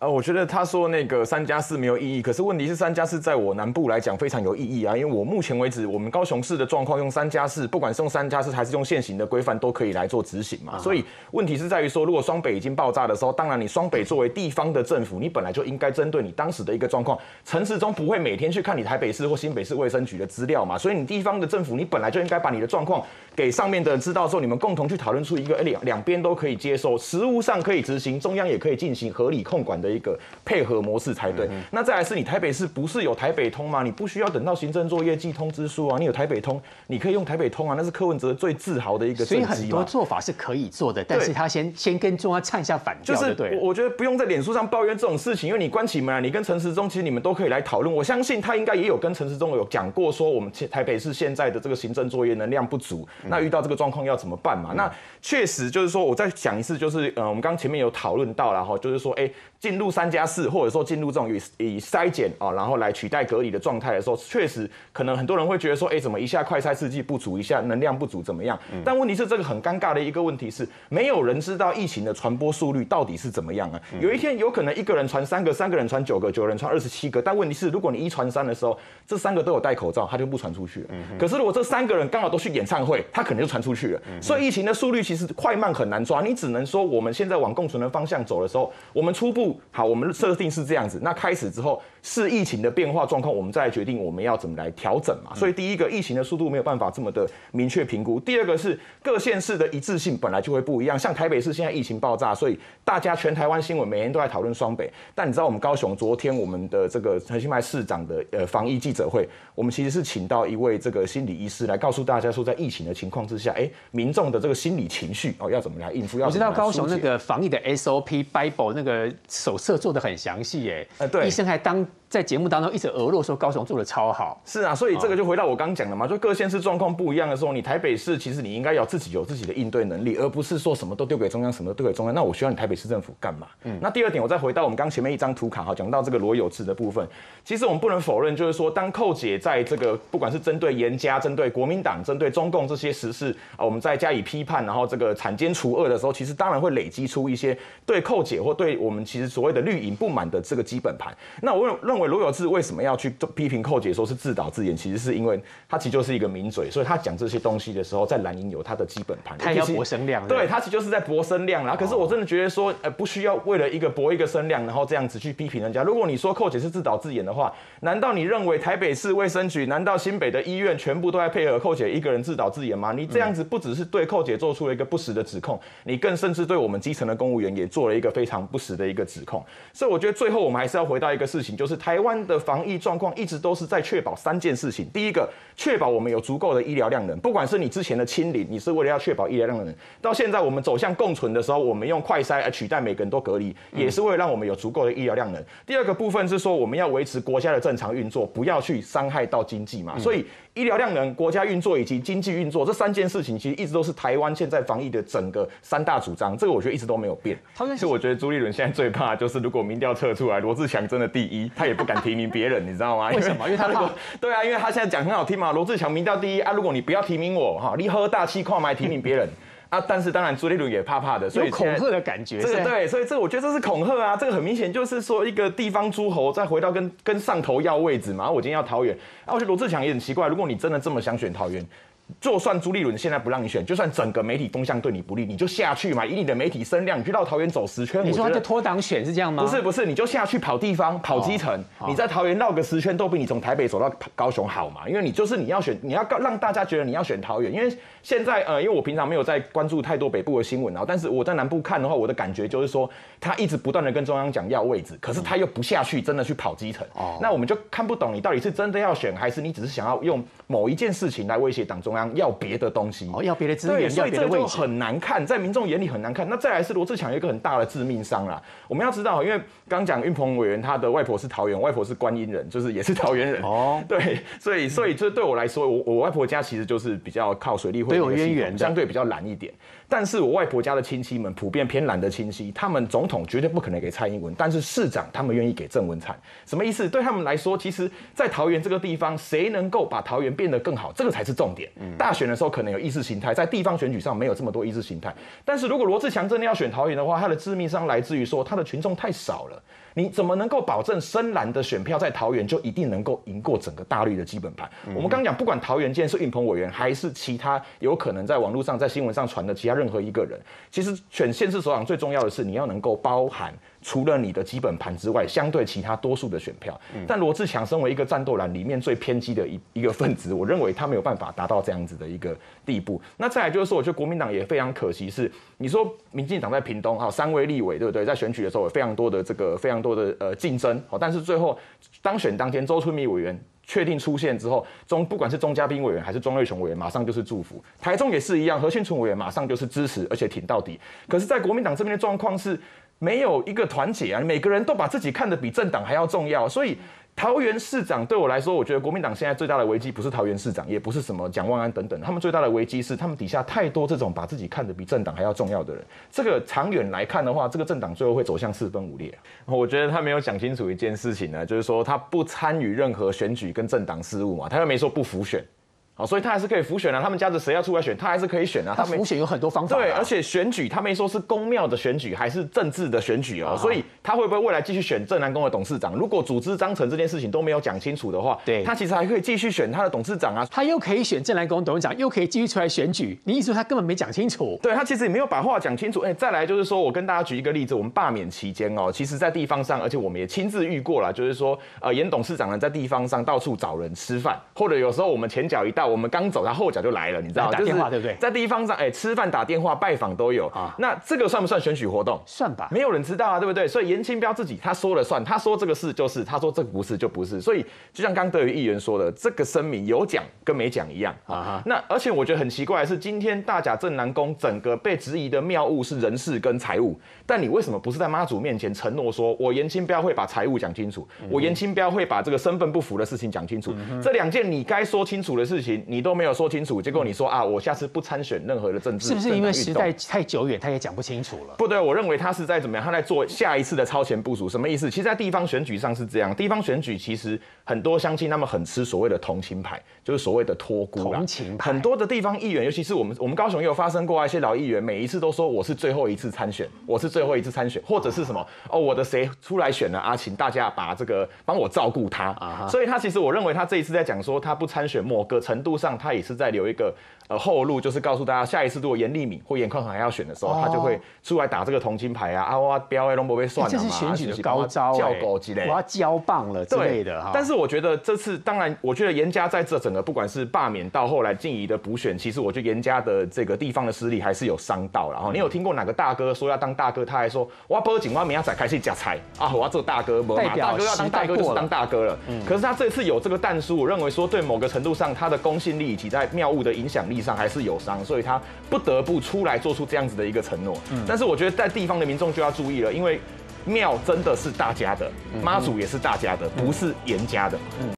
呃，我觉得他说那个三加四没有意义，可是问题是三加四在我南部来讲非常有意义啊，因为我目前为止，我们高雄市的状况用三加四，不管是用三加四还是用现行的规范，都可以来做执行嘛。所以问题是在于说，如果双北已经爆炸的时候，当然你双北作为地方的政府，你本来就应该针对你当时的一个状况，城市中不会每天去看你台北市或新北市卫生局的资料嘛，所以你地方的政府，你本来就应该把你的状况给上面的人知道之后，你们共同去讨论出一个两两边都可以接受，实务上可以执行，中央也可以进行合理控管的一个配合。模式才对。嗯、那再来是你台北市不是有台北通吗？你不需要等到行政作业寄通知书啊，你有台北通，你可以用台北通啊，那是柯文哲最自豪的一个。所以很多做法是可以做的，但是他先先跟中央唱一下反调，就是对。我觉得不用在脸书上抱怨这种事情，因为你关起门来，你跟陈时中其实你们都可以来讨论。我相信他应该也有跟陈时中有讲过，说我们台北市现在的这个行政作业能量不足，那遇到这个状况要怎么办嘛？嗯、那确实就是说，我再讲一次，就是呃，我们刚前面有讨论到了哈，就是说，哎、欸，进入三加四，或者说进入这种以以筛检啊，然后来取代隔离的状态的时候，确实可能很多人会觉得说，哎，怎么一下快筛试剂不足，一下能量不足，怎么样？但问题是，这个很尴尬的一个问题是，没有人知道疫情的传播速率到底是怎么样啊？有一天有可能一个人传三个，三个人传九个，九个人传二十七个。但问题是，如果你一传三的时候，这三个都有戴口罩，他就不传出去了。可是如果这三个人刚好都去演唱会，他可能就传出去了。所以疫情的速率其实快慢很难抓，你只能说我们现在往共存的方向走的时候，我们初步好，我们设定是这样子，那开始之后。是疫情的变化状况，我们再来决定我们要怎么来调整嘛。所以第一个，疫情的速度没有办法这么的明确评估。第二个是各县市的一致性本来就会不一样。像台北市现在疫情爆炸，所以大家全台湾新闻每天都在讨论双北。但你知道我们高雄昨天我们的这个陈其迈市长的呃防疫记者会，我们其实是请到一位这个心理医师来告诉大家说，在疫情的情况之下，哎，民众的这个心理情绪哦要怎么来应付？要我知道高雄那个防疫的 SOP Bible 那个手册做的很详细耶，呃对，医生还当。在节目当中一直额落说高雄做的超好，是啊，所以这个就回到我刚讲的嘛，就各县市状况不一样的时候，你台北市其实你应该要自己有自己的应对能力，而不是说什么都丢给中央，什么都丢给中央。那我需要你台北市政府干嘛？嗯，那第二点，我再回到我们刚前面一张图卡哈，讲到这个罗有志的部分，其实我们不能否认，就是说当寇姐在这个不管是针对严家、针对国民党、针对中共这些实事啊，我们在加以批判，然后这个铲奸除恶的时候，其实当然会累积出一些对寇姐或对我们其实所谓的绿营不满的这个基本盘。那我认为罗有志为什么？要去批评寇姐说是自导自演，其实是因为他其实就是一个名嘴，所以他讲这些东西的时候，在蓝营有他的基本盘，他要博声量，对他其实就是在博声量。然后，可是我真的觉得说，呃，不需要为了一个博一个声量，然后这样子去批评人家。如果你说寇姐是自导自演的话，难道你认为台北市卫生局，难道新北的医院全部都在配合寇姐一个人自导自演吗？你这样子不只是对寇姐做出了一个不实的指控，你更甚至对我们基层的公务员也做了一个非常不实的一个指控。所以我觉得最后我们还是要回到一个事情，就是台湾的防疫状况一直都。是在确保三件事情。第一个，确保我们有足够的医疗量能，不管是你之前的清零，你是为了要确保医疗量能；到现在我们走向共存的时候，我们用快筛来取代每个人都隔离，也是为了让我们有足够的医疗量能。第二个部分是说，我们要维持国家的正常运作，不要去伤害到经济嘛。所以。医疗量能、国家运作以及经济运作这三件事情，其实一直都是台湾现在防疫的整个三大主张。这个我觉得一直都没有变。其实我觉得朱立伦现在最怕就是，如果民调测出来罗志强真的第一，他也不敢提名别人，你知道吗？为什么？因为他如果对啊，因为他现在讲很好听嘛，罗志强民调第一啊，如果你不要提名我哈，你喝大气矿买提名别人。啊，但是当然朱立伦也怕怕的，所以有恐吓的感觉。这个对，所以这个我觉得这是恐吓啊，这个很明显就是说一个地方诸侯再回到跟跟上头要位置嘛。我今天要桃园，啊，我觉得罗志强也很奇怪，如果你真的这么想选桃园。就算朱立伦现在不让你选，就算整个媒体风向对你不利，你就下去嘛，以你的媒体声量，你去到桃园走十圈。你说他就脱党选是这样吗？不是不是，你就下去跑地方、跑基层，哦、你在桃园绕个十圈都比你从台北走到高雄好嘛？因为你就是你要选，你要让大家觉得你要选桃园。因为现在呃，因为我平常没有在关注太多北部的新闻啊，但是我在南部看的话，我的感觉就是说，他一直不断的跟中央讲要位置，可是他又不下去，真的去跑基层。哦，那我们就看不懂你到底是真的要选，还是你只是想要用某一件事情来威胁党中央要别的。东西哦，要别的资源，所以这就很难看，在民众眼里很难看。那再来是罗志强有一个很大的致命伤啦。我们要知道，因为刚讲运鹏委员他的外婆是桃园，外婆是观音人，就是也是桃园人哦。对，所以所以这对我来说，我我外婆家其实就是比较靠水利会有渊源，相对比较难一点。但是我外婆家的亲戚们普遍偏蓝的亲戚，他们总统绝对不可能给蔡英文，但是市长他们愿意给郑文灿。什么意思？对他们来说，其实，在桃园这个地方，谁能够把桃园变得更好，这个才是重点。大选的时候可能有意识形态，在地方选举上没有这么多意识形态。但是如果罗志强真的要选桃园的话，他的致命伤来自于说他的群众太少了。你怎么能够保证深蓝的选票在桃园就一定能够赢过整个大绿的基本盘？嗯、我们刚讲，不管桃园今天是运鹏委员，还是其他有可能在网络上、在新闻上传的其他任何一个人，其实选县市首长最重要的是你要能够包含。除了你的基本盘之外，相对其他多数的选票，但罗志强身为一个战斗蓝里面最偏激的一一个分子，我认为他没有办法达到这样子的一个地步。那再来就是说，我觉得国民党也非常可惜，是你说民进党在屏东哈三位立委对不对？在选举的时候有非常多的这个非常多的呃竞争，好，但是最后当选当天，周春米委员确定出现之后，中不管是中嘉宾委员还是中瑞雄委员，马上就是祝福。台中也是一样，何庆纯委员马上就是支持，而且挺到底。可是，在国民党这边的状况是。没有一个团结啊！每个人都把自己看得比政党还要重要，所以桃园市长对我来说，我觉得国民党现在最大的危机不是桃园市长，也不是什么蒋万安等等，他们最大的危机是他们底下太多这种把自己看得比政党还要重要的人。这个长远来看的话，这个政党最后会走向四分五裂。我觉得他没有讲清楚一件事情呢，就是说他不参与任何选举跟政党事务嘛，他又没说不服选。好，所以他还是可以浮选啊。他们家的谁要出来选，他还是可以选啊。他浮选有很多方法。对，而且选举他没说是公庙的选举还是政治的选举哦。所以他会不会未来继续选正南宫的董事长？如果组织章程这件事情都没有讲清楚的话，对，他其实还可以继续选他的董事长啊。他又可以选正南宫董事长，又可以继续出来选举。你意思说他根本没讲清楚？对，他其实也没有把话讲清楚。哎，再来就是说我跟大家举一个例子，我们罢免期间哦，其实在地方上，而且我们也亲自遇过了，就是说呃，严董事长呢在地方上到处找人吃饭，或者有时候我们前脚一到，我们刚走，他后。脚就来了，你知道？打电话对不对？在地方上，哎，吃饭、打电话、拜访都有啊。那这个算不算选举活动？算吧，没有人知道啊，对不对？所以严清标自己他说了算，他说这个是就是，他说这个不是就不是。所以就像刚德瑜议员说的，这个声明有讲跟没讲一样啊。那而且我觉得很奇怪的是，今天大甲镇南宫整个被质疑的妙物是人事跟财务，但你为什么不是在妈祖面前承诺说，我严清标会把财务讲清楚，我严清标会把这个身份不符的事情讲清楚？这两件你该说清楚的事情，你都没有说清楚，结果你说啊。啊！我下次不参选任何的政治，是不是因为时代太久远，他也讲不清楚了？不对，我认为他是在怎么样？他在做下一次的超前部署，什么意思？其实，在地方选举上是这样，地方选举其实很多乡亲他们很吃所谓的同情牌，就是所谓的托孤。同情牌。很多的地方议员，尤其是我们我们高雄也有发生过一些老议员，每一次都说我是最后一次参选，我是最后一次参选，或者是什么哦，我的谁出来选了啊？请大家把这个帮我照顾他啊。所以他其实我认为他这一次在讲说他不参选，某个程度上他也是在留一个。呃，后路就是告诉大家，下一次如果严立敏或严宽恒还要选的时候，他就会出来打这个同情牌啊，啊，我标哎龙博被算了嘛，这是选举的高招，叫狗之类，我要交棒了之类的哈。但是我觉得这次，当然，我觉得严家在这整个不管是罢免到后来静怡的补选，其实我觉得严家的这个地方的势力还是有伤到。然后你有听过哪个大哥说要当大哥，他还说我要报警，我明仔开始夹菜啊，我要做大哥，大哥要当大哥就是当大哥了。可是他这次有这个但书，我认为说对某个程度上，他的公信力以及在妙物的影响力上还是有伤。所以他不得不出来做出这样子的一个承诺。但是我觉得在地方的民众就要注意了，因为庙真的是大家的，妈祖也是大家的，不是严家的。